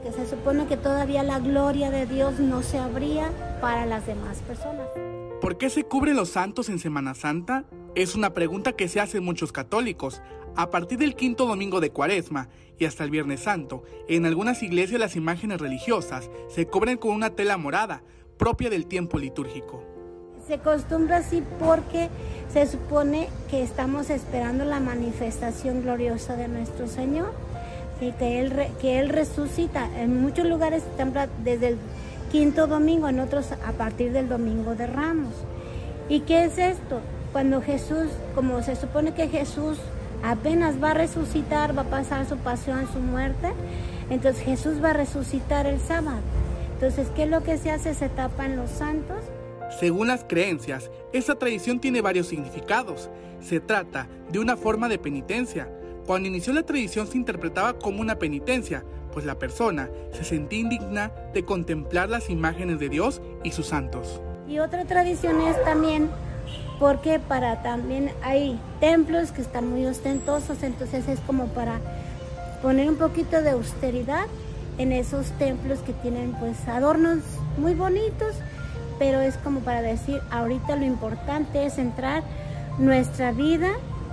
porque se supone que todavía la gloria de Dios no se abría para las demás personas. ¿Por qué se cubren los santos en Semana Santa? Es una pregunta que se hacen muchos católicos. A partir del quinto domingo de Cuaresma y hasta el Viernes Santo, en algunas iglesias las imágenes religiosas se cubren con una tela morada, propia del tiempo litúrgico. Se acostumbra así porque se supone que estamos esperando la manifestación gloriosa de nuestro Señor, y que, él, que Él resucita. En muchos lugares desde el quinto domingo, en otros a partir del domingo de Ramos. ¿Y qué es esto? Cuando Jesús, como se supone que Jesús apenas va a resucitar, va a pasar su pasión, su muerte, entonces Jesús va a resucitar el sábado. Entonces, ¿qué es lo que se hace? Se tapan los santos. Según las creencias, esta tradición tiene varios significados. Se trata de una forma de penitencia. Cuando inició la tradición se interpretaba como una penitencia, pues la persona se sentía indigna de contemplar las imágenes de Dios y sus santos. Y otra tradición es también porque para también hay templos que están muy ostentosos, entonces es como para poner un poquito de austeridad en esos templos que tienen pues adornos muy bonitos, pero es como para decir, ahorita lo importante es centrar nuestra vida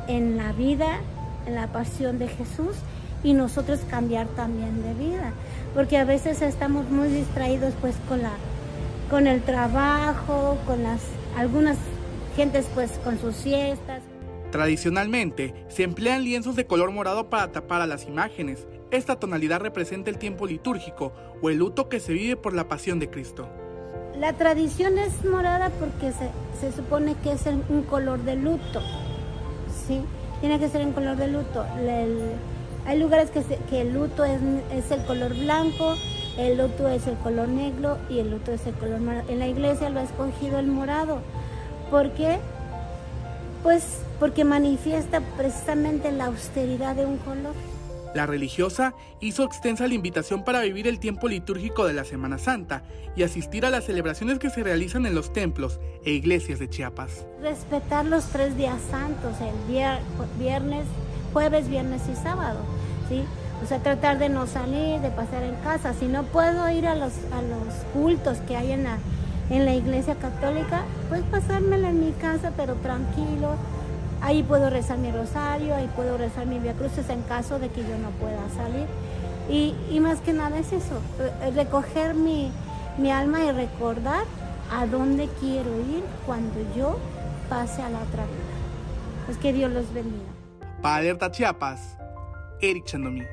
en la vida, en la pasión de Jesús y nosotros cambiar también de vida, porque a veces estamos muy distraídos pues con la con el trabajo, con las algunas gentes pues con sus siestas. Tradicionalmente se emplean lienzos de color morado para tapar a las imágenes. Esta tonalidad representa el tiempo litúrgico o el luto que se vive por la pasión de Cristo. La tradición es morada porque se, supone que es un color de luto. ¿sí? Tiene que ser un color de luto. hay lugares que, que el luto es, es, el color blanco, el luto es el color negro y el luto es el color morado. En la iglesia lo ha escogido el morado. ¿Por qué? Pues porque manifiesta precisamente la austeridad de un color. La religiosa hizo extensa la invitación para vivir el tiempo litúrgico de la Semana Santa y asistir a las celebraciones que se realizan en los templos e iglesias de Chiapas. Respetar los tres días santos, el viernes, jueves, viernes y sábado, ¿sí? O sea, tratar de no salir, de pasar en casa. Si no puedo ir a los, a los cultos que hay en la, en la iglesia católica, pues pasármela en mi casa, pero tranquilo, Ahí puedo rezar mi rosario, ahí puedo rezar mi Via Cruces en caso de que yo no pueda salir. Y, más que nada es eso, eh, recoger mi, mi alma y recordar a dónde quiero ir cuando yo pase a la otra vida. Pues que Dios los bendiga. Para Alerta Eric Chandomí.